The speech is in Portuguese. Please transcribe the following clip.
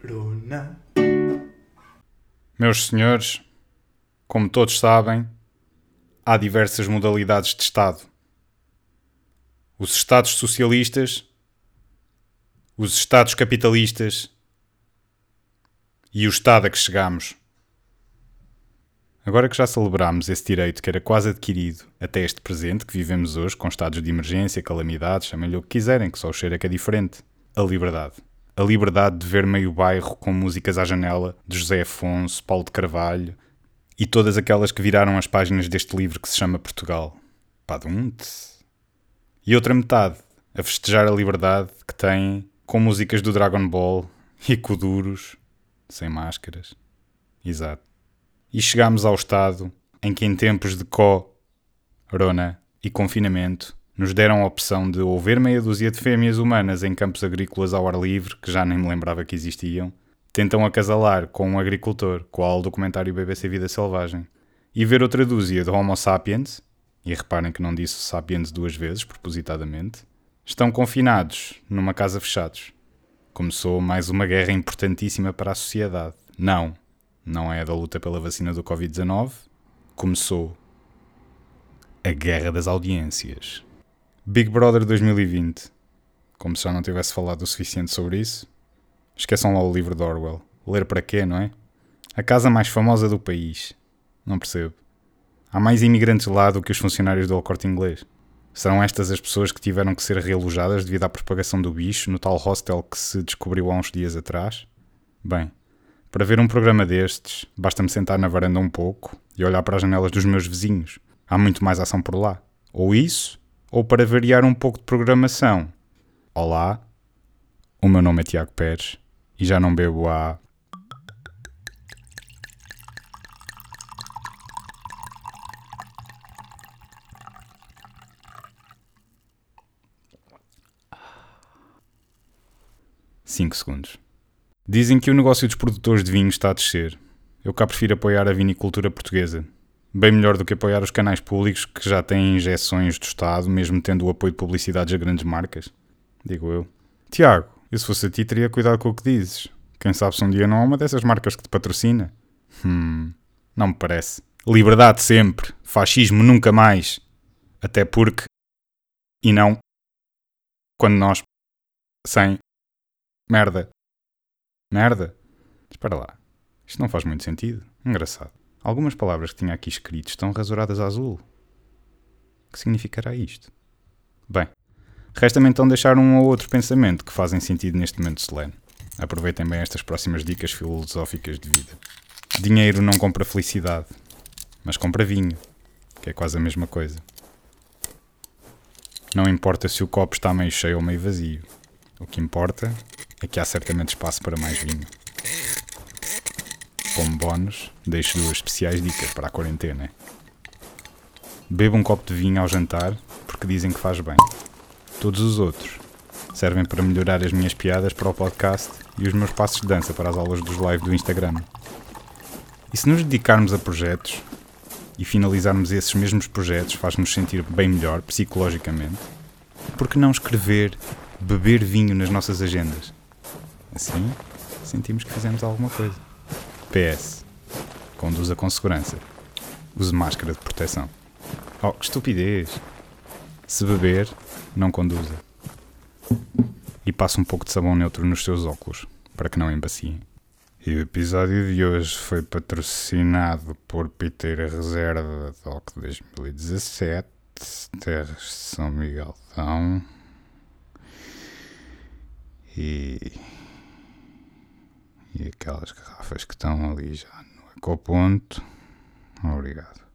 Corona. Meus senhores, como todos sabem, há diversas modalidades de Estado. Os Estados socialistas, os Estados capitalistas e o Estado a que chegamos. Agora que já celebramos esse direito que era quase adquirido até este presente que vivemos hoje, com estados de emergência, calamidades, chamem-lhe o que quiserem, que só o cheiro é que é diferente. A liberdade. A liberdade de ver meio bairro com músicas à janela de José Afonso, Paulo de Carvalho e todas aquelas que viraram as páginas deste livro que se chama Portugal. Padunte. E outra metade a festejar a liberdade que têm com músicas do Dragon Ball e Kuduros, sem máscaras. Exato e chegámos ao estado em que, em tempos de corona e confinamento, nos deram a opção de ou ver meia dúzia de fêmeas humanas em campos agrícolas ao ar livre, que já nem me lembrava que existiam, tentam acasalar com um agricultor, qual o documentário BBC Vida Selvagem, e ver outra dúzia de Homo sapiens, e reparem que não disse sapiens duas vezes, propositadamente, estão confinados numa casa fechados. Começou mais uma guerra importantíssima para a sociedade. Não, não é da luta pela vacina do Covid-19, começou a guerra das audiências. Big Brother 2020. Como se já não tivesse falado o suficiente sobre isso. Esqueçam lá o livro de Orwell. Ler para quê, não é? A casa mais famosa do país. Não percebo. Há mais imigrantes lá do que os funcionários do El Corte Inglês. Serão estas as pessoas que tiveram que ser realojadas devido à propagação do bicho no tal hostel que se descobriu há uns dias atrás? Bem, para ver um programa destes, basta-me sentar na varanda um pouco e olhar para as janelas dos meus vizinhos. Há muito mais ação por lá. Ou isso, ou para variar um pouco de programação. Olá, o meu nome é Tiago Pérez e já não bebo há. Cinco segundos. Dizem que o negócio dos produtores de vinho está a descer. Eu cá prefiro apoiar a vinicultura portuguesa. Bem melhor do que apoiar os canais públicos que já têm injeções do Estado, mesmo tendo o apoio de publicidades a grandes marcas. Digo eu. Tiago, e se fosse a ti, teria cuidado com o que dizes. Quem sabe se um dia não há uma dessas marcas que te patrocina? Hum, não me parece. Liberdade sempre, fascismo nunca mais. Até porque. E não. Quando nós. Sem. Merda. Merda! Espera lá. Isto não faz muito sentido. Engraçado. Algumas palavras que tinha aqui escritas estão rasuradas a azul. O que significará isto? Bem, resta-me então deixar um ou outro pensamento que fazem sentido neste momento solene. Aproveitem bem estas próximas dicas filosóficas de vida. Dinheiro não compra felicidade, mas compra vinho, que é quase a mesma coisa. Não importa se o copo está meio cheio ou meio vazio. O que importa Aqui há certamente espaço para mais vinho. Como bónus, deixo duas especiais dicas para a quarentena. Bebo um copo de vinho ao jantar porque dizem que faz bem. Todos os outros servem para melhorar as minhas piadas para o podcast e os meus passos de dança para as aulas dos live do Instagram. E se nos dedicarmos a projetos e finalizarmos esses mesmos projetos faz-nos sentir bem melhor psicologicamente, por que não escrever, beber vinho nas nossas agendas? Assim, sentimos que fizemos alguma coisa. PS. Conduza com segurança. Use máscara de proteção. Oh, que estupidez! Se beber, não conduza. E passe um pouco de sabão neutro nos seus óculos, para que não embaciem. E o episódio de hoje foi patrocinado por Piteira Reserva DOC 2017, Terras de São Miguelão. E e aquelas garrafas que estão ali já no ecoponto. Obrigado.